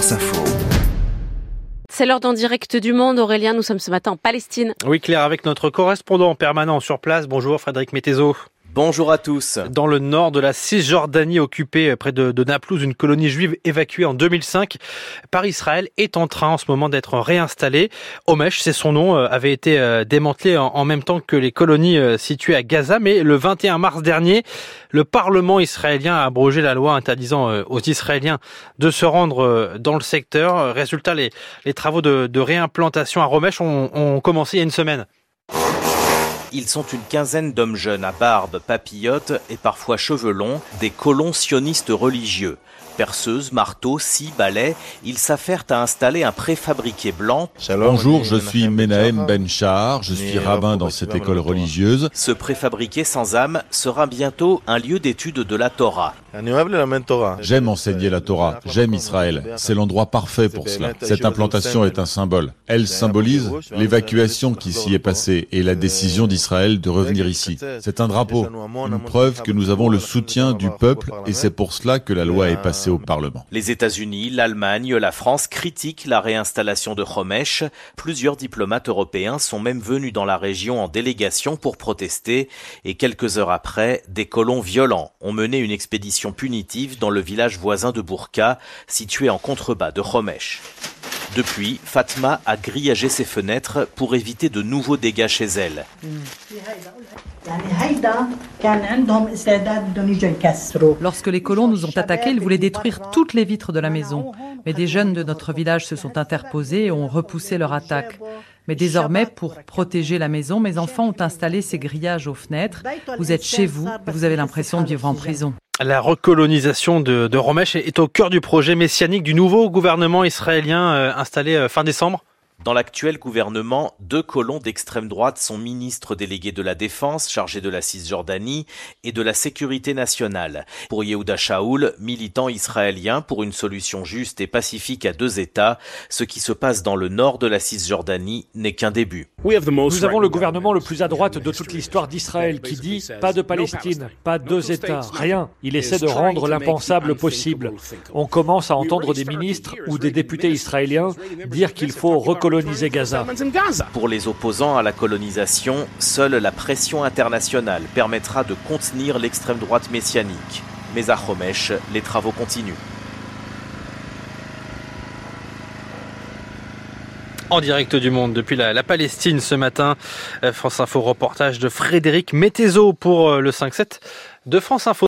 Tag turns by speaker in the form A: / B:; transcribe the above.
A: Info.
B: C'est l'heure d'en direct du monde. Aurélien, nous sommes ce matin en Palestine.
C: Oui, Claire, avec notre correspondant permanent sur place. Bonjour, Frédéric Métézo.
D: Bonjour à tous.
C: Dans le nord de la Cisjordanie, occupée près de, de, Naplouse, une colonie juive évacuée en 2005 par Israël est en train en ce moment d'être réinstallée. Homesh, c'est son nom, euh, avait été euh, démantelé en, même temps que les colonies euh, situées à Gaza. Mais le 21 mars dernier, le Parlement israélien a abrogé la loi interdisant aux Israéliens de se rendre dans le secteur. Résultat, les, travaux de, réimplantation à Homesh ont, ont commencé il y a une semaine.
D: Ils sont une quinzaine d'hommes jeunes à barbe, papillotes et parfois cheveux longs, des colons sionistes religieux. Perceuse, marteau, scie, balai, ils s'affairent à installer un préfabriqué blanc.
E: Bonjour, je suis Menahem Ben Shahar, je suis rabbin dans cette école religieuse.
D: Ce préfabriqué sans âme sera bientôt un lieu d'étude de la Torah.
E: J'aime enseigner la Torah, j'aime Israël. C'est l'endroit parfait pour cela. Cette implantation est un symbole. Elle symbolise l'évacuation qui s'y est passée et la décision d'Israël de revenir ici. C'est un drapeau, une preuve que nous avons le soutien du peuple et c'est pour cela que la loi est passée au Parlement.
D: Les États-Unis, l'Allemagne, la France critiquent la réinstallation de Homesh. Plusieurs diplomates européens sont même venus dans la région en délégation pour protester et quelques heures après, des colons violents ont mené une expédition punitive dans le village voisin de Bourka, situé en contrebas de Homesh. Depuis, Fatma a grillagé ses fenêtres pour éviter de nouveaux dégâts chez elle.
F: Lorsque les colons nous ont attaqués, ils voulaient détruire toutes les vitres de la maison. Mais des jeunes de notre village se sont interposés et ont repoussé leur attaque. Mais désormais, pour protéger la maison, mes enfants ont installé ces grillages aux fenêtres. Vous êtes chez vous vous avez l'impression de vivre en prison.
C: La recolonisation de, de est au cœur du projet messianique du nouveau gouvernement israélien euh, installé euh, fin décembre.
D: Dans l'actuel gouvernement, deux colons d'extrême droite sont ministres délégués de la Défense, chargés de la Cisjordanie et de la Sécurité nationale. Pour Yehuda Shaoul, militant israélien pour une solution juste et pacifique à deux États, ce qui se passe dans le nord de la Cisjordanie n'est qu'un début.
G: Nous avons le gouvernement le plus à droite de toute l'histoire d'Israël qui dit pas de Palestine, pas deux États, rien. Il essaie de rendre l'impensable possible. On commence à entendre des ministres ou des députés israéliens dire qu'il faut recoloniser Gaza.
D: Pour les opposants à la colonisation, seule la pression internationale permettra de contenir l'extrême droite messianique. Mais à Homesh, les travaux continuent.
C: En direct du monde depuis la, la Palestine ce matin, euh, France Info reportage de Frédéric Métézo pour euh, le 5-7 de France Info.